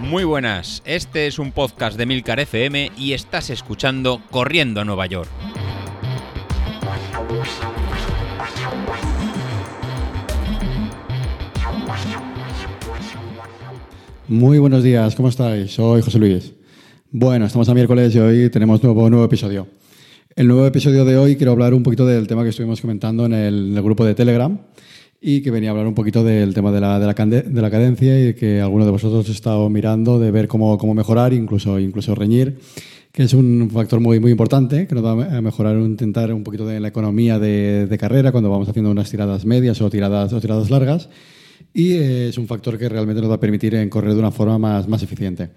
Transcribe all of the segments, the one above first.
Muy buenas, este es un podcast de Milcar FM y estás escuchando Corriendo a Nueva York. Muy buenos días, ¿cómo estáis? Soy José Luis. Bueno, estamos a miércoles y hoy tenemos nuevo, nuevo episodio. El nuevo episodio de hoy quiero hablar un poquito del tema que estuvimos comentando en el, en el grupo de Telegram y que venía a hablar un poquito del tema de la, de la, de la cadencia y que alguno de vosotros ha estado mirando de ver cómo, cómo mejorar, incluso, incluso reñir, que es un factor muy, muy importante, que nos va a mejorar, intentar un poquito de la economía de, de carrera cuando vamos haciendo unas tiradas medias o tiradas, o tiradas largas y es un factor que realmente nos va a permitir en correr de una forma más, más eficiente.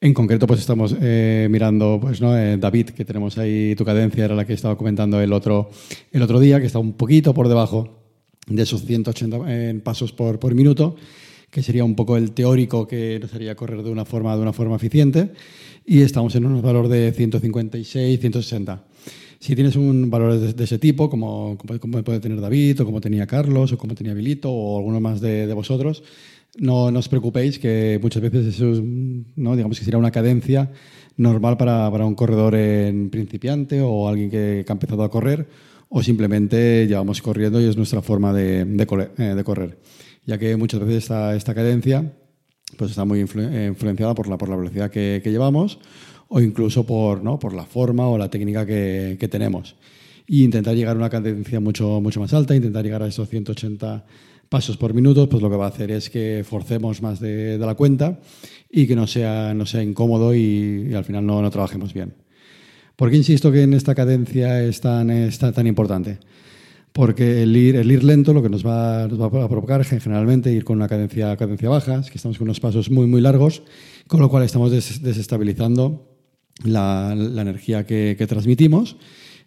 En concreto, pues estamos eh, mirando, pues, ¿no? Eh, David, que tenemos ahí, tu cadencia era la que estaba comentando el otro, el otro día, que está un poquito por debajo de esos 180 eh, pasos por, por minuto, que sería un poco el teórico que nos haría correr de una forma, de una forma eficiente, y estamos en un valor de 156, 160. Si tienes un valor de, ese tipo, como, como, puede tener David, o como tenía Carlos, o como tenía Vilito, o alguno más de, de vosotros, no, no, os preocupéis que muchas veces eso es, ¿no? digamos que sería una cadencia normal para, para un corredor en principiante o alguien que ha empezado a correr o simplemente llevamos corriendo y es nuestra forma de, de, eh, de correr. Ya que muchas veces esta, esta cadencia pues está muy influ influenciada por la, por la velocidad que, que, llevamos o incluso por, ¿no? por la forma o la técnica que, que tenemos. Y intentar llegar a una cadencia mucho, mucho más alta, intentar llegar a esos 180 pasos por minuto, pues lo que va a hacer es que forcemos más de, de la cuenta y que no sea, no sea incómodo y, y al final no, no trabajemos bien. ¿Por qué insisto que en esta cadencia es tan, importante? Porque el ir, el ir lento lo que nos va, nos va a provocar generalmente ir con una cadencia, cadencia baja, es que estamos con unos pasos muy, muy largos, con lo cual estamos des, desestabilizando la, la energía que, que, transmitimos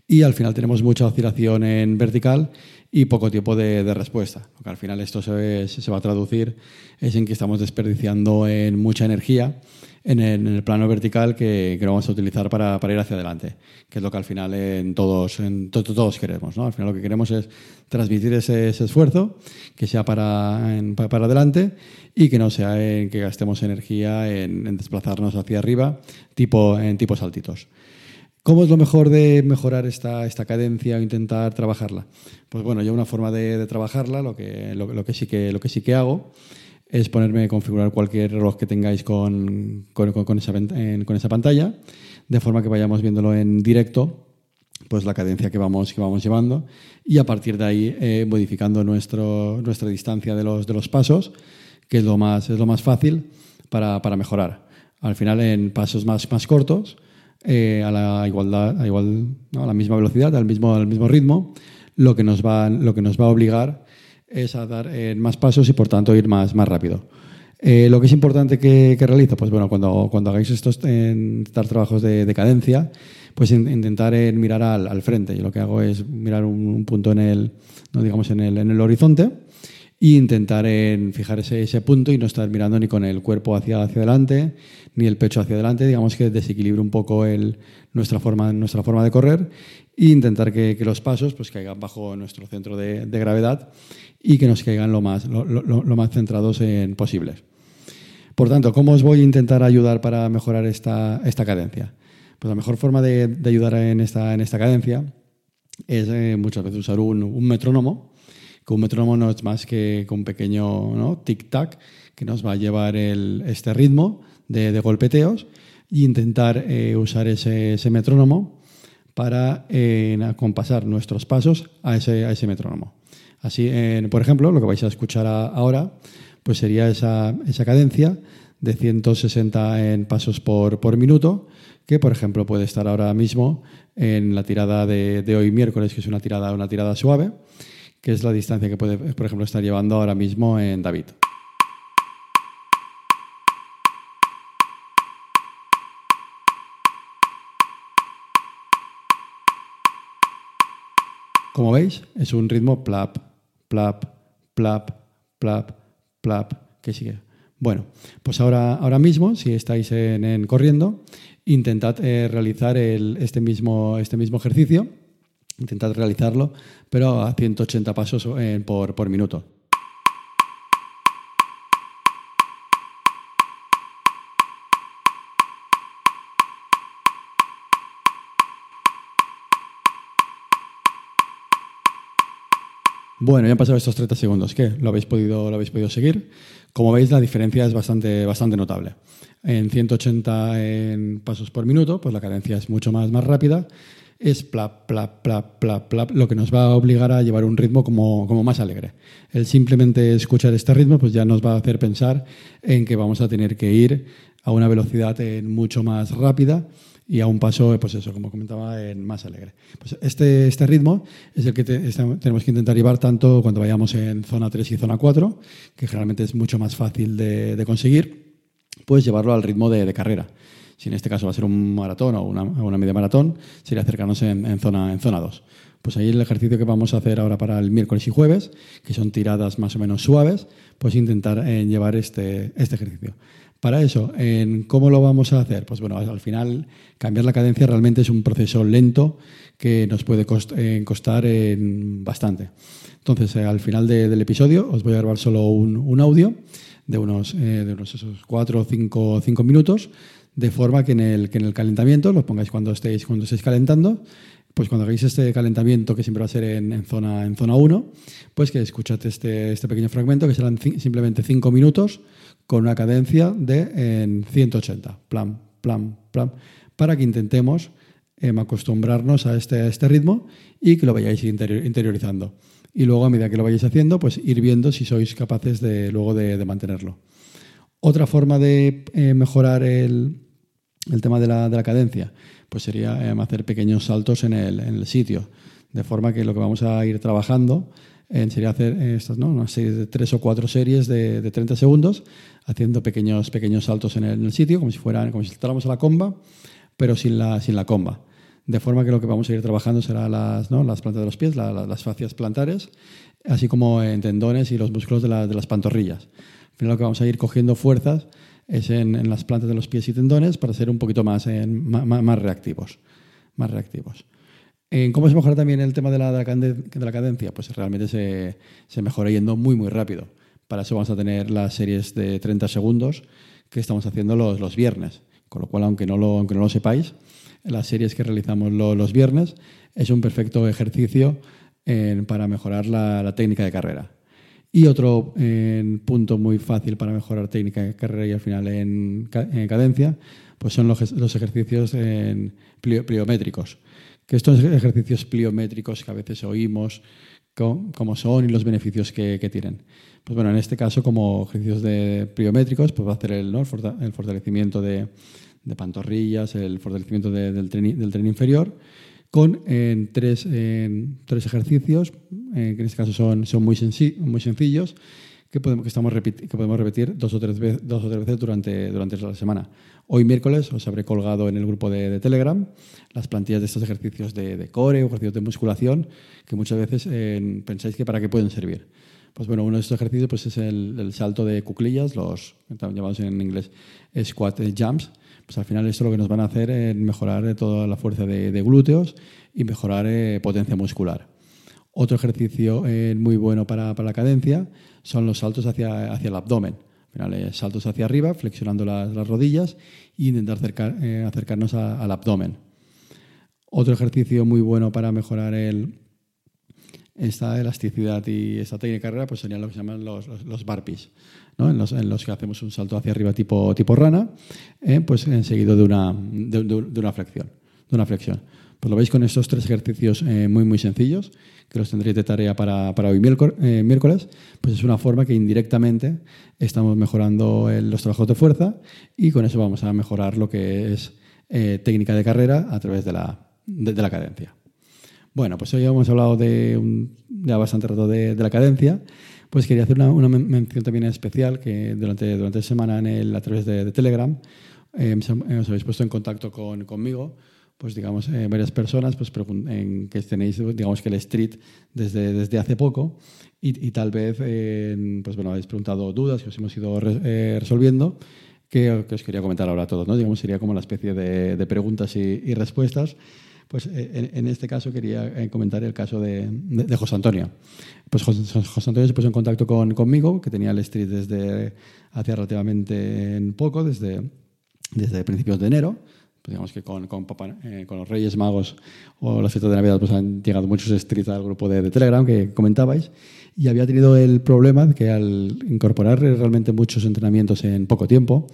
y al final tenemos mucha oscilación en vertical y poco tiempo de, de respuesta. Porque al final esto se, se, va a traducir es en que estamos desperdiciando en mucha energía en el, en el plano vertical que, que, lo vamos a utilizar para, para, ir hacia adelante, que es lo que al final en todos, en to, todos queremos. ¿no? Al final lo que queremos es transmitir ese, ese esfuerzo, que sea para, en, para adelante y que no sea en que gastemos energía en, en desplazarnos hacia arriba, tipo, en tipos saltitos. ¿Cómo es lo mejor de mejorar esta, esta cadencia o intentar trabajarla? Pues bueno, yo una forma de, trabajarla, lo que, lo, que sí que, lo que sí que hago, es ponerme a configurar cualquier reloj que tengáis con, con, esa, con esa pantalla, de forma que vayamos viéndolo en directo, pues la cadencia que vamos, que vamos llevando, y a partir de ahí eh, modificando nuestro, nuestra distancia de los, de los pasos, que es lo más, es lo más fácil para, para mejorar. Al final, en pasos más, más cortos, eh, a la igualdad, a, igual, ¿no? a la misma velocidad, al mismo, al mismo ritmo, lo que nos va, lo que nos va a obligar es a dar eh, más pasos y por tanto ir más, más rápido. Eh, lo que es importante que, que realiza, pues bueno, cuando, cuando hagáis estos eh, trabajos de, de, cadencia, pues in, intentar eh, mirar al, al, frente. Yo lo que hago es mirar un, un punto en el, no digamos en el, en el horizonte e intentar en fijar ese, ese, punto y no estar mirando ni con el cuerpo hacia, hacia adelante ni el pecho hacia adelante, digamos que desequilibre un poco el, nuestra, forma, nuestra forma de correr e intentar que, que los pasos pues, caigan bajo nuestro centro de, de gravedad y que nos caigan lo más, lo, lo, lo más centrados en posibles. Por tanto, ¿cómo os voy a intentar ayudar para mejorar esta, esta cadencia? Pues la mejor forma de, de ayudar en esta, en esta cadencia es eh, muchas veces usar un, un, metrónomo, que un metrónomo no es más que un pequeño ¿no? tic-tac que nos va a llevar el, este ritmo de, golpeteos e intentar eh, usar ese, ese, metrónomo para eh, acompasar nuestros pasos a ese, a ese metrónomo. Así, por ejemplo, lo que vais a escuchar ahora pues sería esa, esa, cadencia de 160 en pasos por, por, minuto, que por ejemplo puede estar ahora mismo en la tirada de, de, hoy miércoles, que es una tirada, una tirada suave, que es la distancia que puede, por ejemplo, estar llevando ahora mismo en David. Como veis, es un ritmo plap, plap, plap, plap, plap, que sigue. Bueno, pues ahora, ahora mismo, si estáis en, en corriendo, intentad eh, realizar este, mismo, este mismo ejercicio, Intentad realizarlo, pero a 180 pasos eh, por, por minuto. Bueno, ya han pasado estos 30 segundos. ¿Qué? ¿Lo habéis podido, lo habéis podido seguir? Como veis, la diferencia es bastante, bastante notable. En 180 en pasos por minuto, pues la cadencia es mucho más, más rápida es plap, plap, plap, plap, plap, lo que nos va a obligar a llevar un ritmo como, como más alegre. El simplemente escuchar este ritmo, pues ya nos va a hacer pensar en que vamos a tener que ir a una velocidad mucho más rápida y a un paso, pues eso, como comentaba, en más alegre. Pues este, este ritmo es el que tenemos que intentar llevar tanto cuando vayamos en zona 3 y zona 4, que generalmente es mucho más fácil de, conseguir, pues llevarlo al ritmo de, carrera. Si en este caso va a ser un maratón o una, media maratón, sería acercarnos en, zona, en zona 2. Pues ahí el ejercicio que vamos a hacer ahora para el miércoles y jueves, que son tiradas más o menos suaves, pues intentar eh, llevar este, este ejercicio. Para eso, ¿cómo lo vamos a hacer? Pues bueno, al final cambiar la cadencia realmente es un proceso lento que nos puede eh, costar bastante. Entonces, eh, al final del episodio os voy a grabar solo un, audio de unos, eh, de unos esos cuatro o cinco, cinco, minutos, de forma que en el, que en el calentamiento, lo pongáis cuando estéis, cuando estéis calentando, pues cuando hagáis este calentamiento, que siempre va a ser en, zona, en zona 1, pues que escuchad este, este pequeño fragmento, que serán simplemente cinco minutos, con una cadencia de en 180, plan, plan, plan, para que intentemos em, acostumbrarnos a este, este ritmo y que lo vayáis interiorizando. Y luego, a medida que lo vayáis haciendo, pues ir viendo si sois capaces de, luego de, mantenerlo. Otra forma de eh, mejorar el, el, tema de la, de la, cadencia pues sería em, hacer pequeños saltos en el, en el sitio, de forma que lo que vamos a ir trabajando sería hacer estas, ¿no? una serie de tres o cuatro series de, de 30 segundos, haciendo pequeños, pequeños saltos en el, sitio, como si fueran, como si saltáramos a la comba, pero sin la, sin la comba. De forma que lo que vamos a ir trabajando será las, ¿no? las plantas de los pies, las fascias plantares, así como en tendones y los músculos de, de, las pantorrillas. Al final lo que vamos a ir cogiendo fuerzas es en, en las plantas de los pies y tendones para ser un poquito más, en, más, más reactivos. Más reactivos. ¿Cómo se mejora también el tema de la, de la cadencia? Pues realmente se, se, mejora yendo muy, muy rápido. Para eso vamos a tener las series de 30 segundos que estamos haciendo los, los viernes. Con lo cual, aunque no lo, aunque no lo sepáis, las series que realizamos los viernes es un perfecto ejercicio para mejorar la, técnica de carrera. Y otro punto muy fácil para mejorar técnica carrera y al final en, cadencia, pues son los, ejercicios pliométricos que estos ejercicios pliométricos que a veces oímos, cómo son y los beneficios que, tienen. Pues bueno, en este caso, como ejercicios de pliométricos, pues va a hacer el, fortalecimiento de, pantorrillas, el fortalecimiento del tren inferior, con en tres, en tres ejercicios, eh, que en este caso son, son muy, muy sencillos, que podemos, que estamos que podemos repetir dos o tres, veces, dos o tres veces durante, durante la semana. Hoy miércoles os habré colgado en el grupo de, Telegram las plantillas de estos ejercicios de, core o ejercicios de musculación que muchas veces eh, pensáis que para qué pueden servir. Pues bueno, uno de estos ejercicios pues es el, salto de cuclillas, los llamados en inglés squat jumps. Pues al final esto lo que nos van a hacer es mejorar toda la fuerza de, glúteos y mejorar eh, potencia muscular. Otro ejercicio eh, muy bueno para, para, la cadencia son los saltos hacia, hacia el abdomen. Al final, saltos hacia arriba, flexionando las, las rodillas e intentar eh, acercarnos al abdomen. Otro ejercicio muy bueno para mejorar el, esta elasticidad y esta técnica de carrera pues serían lo que se llaman los, los, barpees, ¿no? en, los, en, los, que hacemos un salto hacia arriba tipo, tipo rana, eh, pues seguido de una, de, una flexión. De una flexión. Pues lo veis con estos tres ejercicios eh, muy, muy sencillos, que los tendréis de tarea para, para hoy eh, miércoles, pues es una forma que indirectamente estamos mejorando los trabajos de fuerza y con eso vamos a mejorar lo que es técnica de carrera a través de la, de, la cadencia. Bueno, pues hoy hemos hablado de, un, bastante rato de, la cadencia. Pues quería hacer una, una, mención también especial que durante, durante la semana en el, a través de, Telegram os habéis puesto en contacto con, conmigo pues digamos, eh, varias personas pues, en que tenéis, digamos que el street desde, desde hace poco y, tal vez, pues bueno, habéis preguntado dudas que os hemos ido eh, resolviendo que, que, os quería comentar ahora a todos, ¿no? Digamos, sería como una especie de, preguntas y, respuestas. Pues eh, en, este caso quería comentar el caso de, de, José Antonio. Pues José, José, Antonio se puso en contacto con, conmigo, que tenía el street desde hace relativamente poco, desde, desde principios de enero Pues digamos que con, con, eh, con, los Reyes Magos o las fiestas de Navidad pues han llegado muchos streets al grupo de, de, Telegram que comentabais y había tenido el problema de que al incorporar realmente muchos entrenamientos en poco tiempo,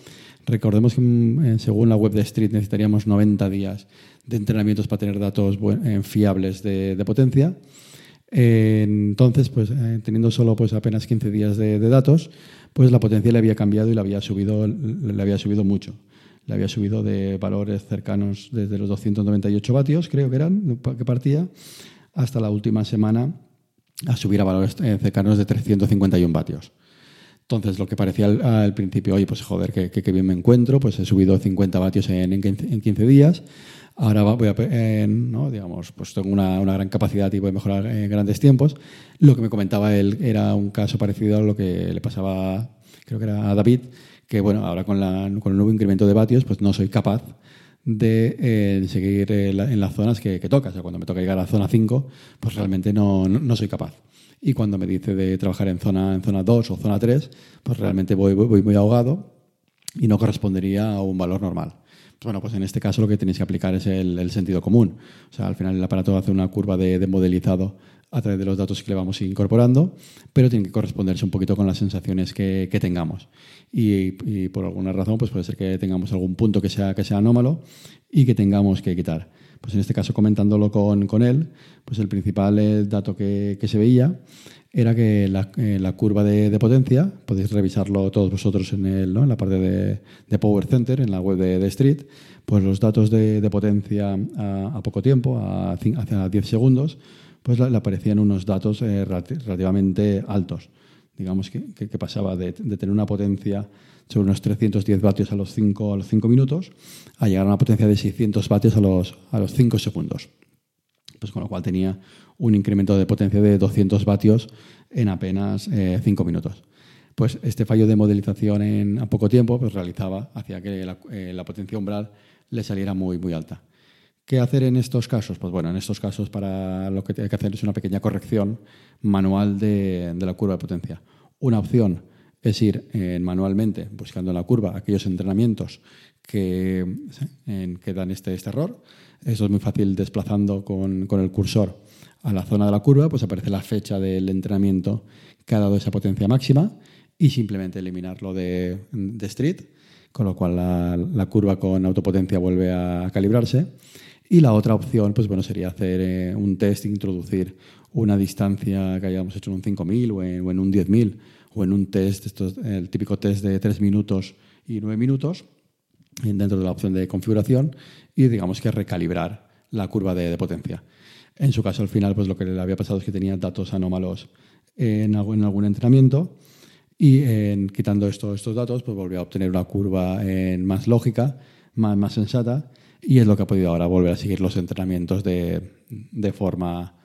recordemos que mm, eh, según la web de Street necesitaríamos 90 días de entrenamientos para tener datos eh, fiables de, potencia. entonces, pues teniendo solo pues apenas 15 días de, de datos, pues la potencia le había cambiado y le había subido, le había subido mucho. Le había subido de valores cercanos desde los 298 vatios, creo que eran, que partía, hasta la última semana a subir a valores eh, cercanos de 351 vatios. Entonces, lo que parecía al, principio, oye, pues joder, que, bien me encuentro, pues he subido 50 vatios en, en, 15, días. Ahora voy a, eh, ¿no? digamos, pues tengo una, una, gran capacidad y voy a mejorar en grandes tiempos. Lo que me comentaba él era un caso parecido a lo que le pasaba, creo que era a David, que bueno, ahora con, la, con el nuevo incremento de vatios, pues no soy capaz de eh, seguir eh, en las zonas que, que, toca. O cuando me toca llegar a la zona 5, pues realmente no, no, soy capaz. Y cuando me dice de trabajar en zona, en zona 2 o zona 3, pues realmente voy, muy ahogado y no correspondería a un valor normal. Bueno, pues en este caso lo que tenéis que aplicar es el, sentido común. O sea, al final el aparato hace una curva de, modelizado a través de los datos que le vamos incorporando, pero tiene que corresponderse un poquito con las sensaciones que, tengamos. Y, por alguna razón, pues puede ser que tengamos algún punto que sea, que sea anómalo y que tengamos que quitar. Pues en este caso, comentándolo con, con él, pues el principal dato que, que se veía era que la, eh, la curva de, potencia, podéis revisarlo todos vosotros en, el, ¿no? en la parte de, de, Power Center, en la web de, de Street, pues los datos de, potencia a, a, poco tiempo, a, hacia 10 segundos, pues le aparecían unos datos eh, relativamente altos. Digamos que, pasaba de, tener una potencia sobre unos 310 vatios a los 5, a los 5 minutos a llegar a una potencia de 600 vatios a los, a los 5 segundos. Pues con lo cual tenía un incremento de potencia de 200 vatios en apenas 5 eh, minutos. Pues este fallo de modelización en a poco tiempo pues realizaba, hacía que la, eh, la, potencia umbral le saliera muy, muy alta. ¿Qué hacer en estos casos? Pues bueno, en estos casos para lo que hay que hacer es una pequeña corrección manual de, la curva de potencia. Una opción es ir eh, manualmente buscando en la curva aquellos entrenamientos que, dan este, este error. Eso es muy fácil desplazando con, el cursor a la zona de la curva, pues aparece la fecha del entrenamiento que ha dado esa potencia máxima y simplemente eliminarlo de, de street, con lo cual la, curva con autopotencia vuelve a calibrarse. Y la otra opción, pues bueno, sería hacer eh, un test, introducir una distancia que hayamos hecho en un 5000 o en, o en un 10000 o en un test, estos, el típico test de 3 minutos y 9 minutos, dentro de la opción de configuración, y digamos que recalibrar la curva de, de potencia. En su caso, al final, pues lo que le había pasado es que tenía datos anómalos en algún, en algún entrenamiento y en, quitando esto, estos datos, pues volvió a obtener una curva en más lógica, más, más sensata y es lo que ha podido ahora volver a seguir los entrenamientos de, de forma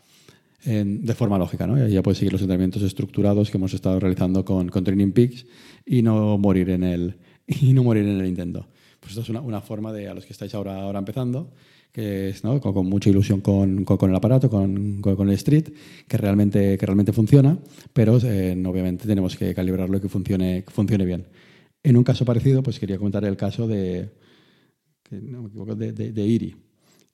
de forma lógica, ¿no? Ya puede seguir los entrenamientos estructurados que hemos estado realizando con, con Training Peaks y no morir en el y no morir en el intento. Pues esto es una, una forma de a los que estáis ahora, ahora empezando que es ¿no? con, con, mucha ilusión con, con el aparato, con, el Street, que realmente, que realmente funciona, pero eh, obviamente tenemos que calibrarlo y que funcione, que funcione bien. En un caso parecido, pues quería comentar el caso de, no me equivoco, de, de, Iri.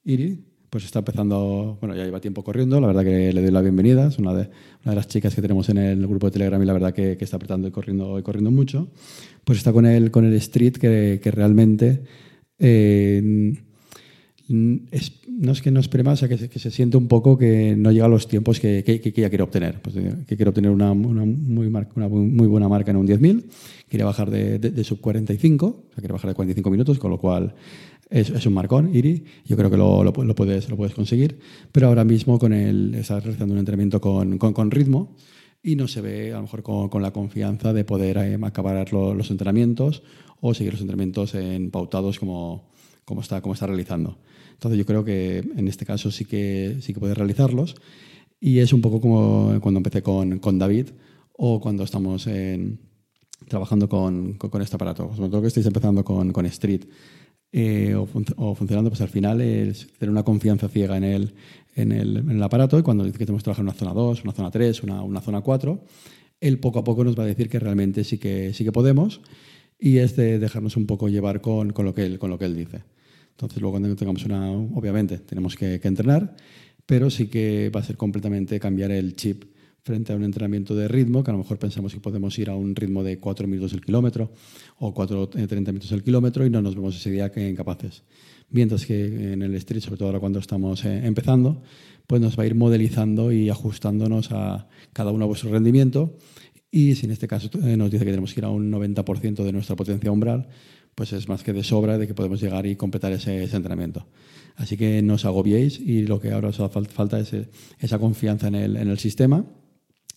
Iri pues está empezando, bueno, ya lleva tiempo corriendo, la verdad que le doy la bienvenida, es una de, una de las chicas que tenemos en el grupo de Telegram y la verdad que, que está apretando y corriendo, y corriendo mucho, pues está con el, con el Street que, que realmente... Eh, es, no es que no espere más, que se, que se siente un poco que no llega a los tiempos que, que, que ella quiere obtener. Pues, eh, que quiere obtener una, muy muy buena marca en un 10.000, quiere bajar de, de, de, sub 45, o sea, quiere bajar de 45 minutos, con lo cual es, un marcón, IRI. Yo creo que lo, lo, puedes, lo puedes conseguir, pero ahora mismo con el, estás realizando un entrenamiento con, con ritmo y no se ve a lo mejor con, con la confianza de poder eh, acabar lo, los entrenamientos o seguir los entrenamientos en pautados como, como, está, como está realizando. Entonces yo creo que en este caso sí que, sí que puedes realizarlos y es un poco como cuando empecé con, con David o cuando estamos en, trabajando con, con, con, este aparato. Sobre todo que estáis empezando con, con Street eh, o, fun o, funcionando, pues al final es tener una confianza ciega en el, en el, en el aparato y cuando dice que tenemos que trabajar en una zona 2, una zona 3, una, una zona 4, él poco a poco nos va a decir que realmente sí que, sí que podemos y es de dejarnos un poco llevar con, con, lo, que él, con lo que él dice. Entonces, luego cuando tengamos una, obviamente, tenemos que, que entrenar, pero sí que va a ser completamente cambiar el chip frente a un entrenamiento de ritmo, que a lo mejor pensamos que podemos ir a un ritmo de 4 minutos el kilómetro o 4, 30 eh, minutos el kilómetro y no nos vemos ese día que incapaces. Mientras que en el street, sobre todo ahora cuando estamos eh, empezando, pues nos va a ir modelizando y ajustándonos a cada uno a vuestro rendimiento. Y si en este caso eh, nos dice que tenemos que ir a un 90% de nuestra potencia umbral, pues es más que de sobra de que podemos llegar y completar ese, entrenamiento. Así que no os agobiéis y lo que ahora os hace falta es esa confianza en el, en el sistema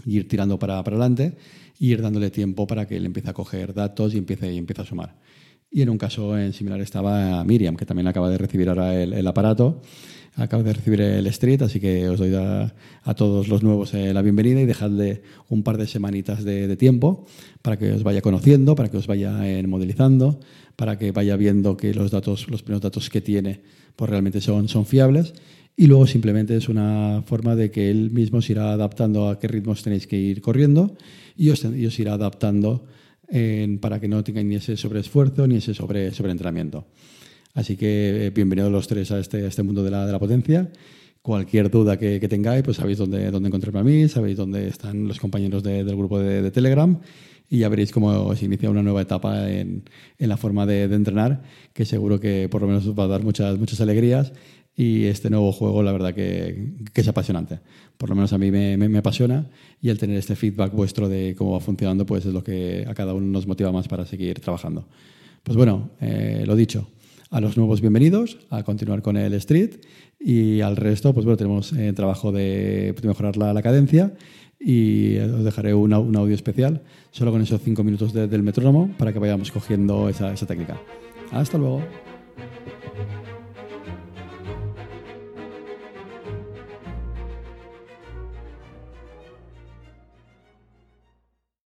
ir tirando para, para adelante y ir dándole tiempo para que él empiece a coger datos y empiece, y empiece a sumar. Y en un caso en similar estaba Miriam, que también acaba de recibir ahora el, aparato, acaba de recibir el Street, así que os doy a, todos los nuevos eh, la bienvenida y dejadle un par de semanitas de, de, tiempo para que os vaya conociendo, para que os vaya eh, modelizando, para que vaya viendo que los datos, los primeros datos que tiene, pues realmente son, son fiables y luego simplemente es una forma de que él mismo se irá adaptando a qué ritmos tenéis que ir corriendo y os, irá adaptando para que no tengáis ni ese sobreesfuerzo ni ese sobre, sobreentrenamiento. Así que eh, bienvenidos los tres a este, este mundo de la, de la potencia. Cualquier duda que, tengáis, pues sabéis dónde, dónde encontrarme a mí, sabéis dónde están los compañeros del grupo de, Telegram y ya veréis cómo se inicia una nueva etapa en, en la forma de, de, entrenar, que seguro que por lo menos os va a dar muchas, muchas alegrías y este nuevo juego, la verdad que, es apasionante. Por lo menos a mí me, me, apasiona y el tener este feedback vuestro de cómo va funcionando, pues es lo que a cada uno nos motiva más para seguir trabajando. Pues bueno, eh, lo dicho, a los nuevos bienvenidos, a continuar con el Street y al resto, pues bueno, tenemos el trabajo de, mejorar la, cadencia y os dejaré un audio especial solo con esos cinco minutos del metrónomo para que vayamos cogiendo esa, esa técnica. Hasta luego.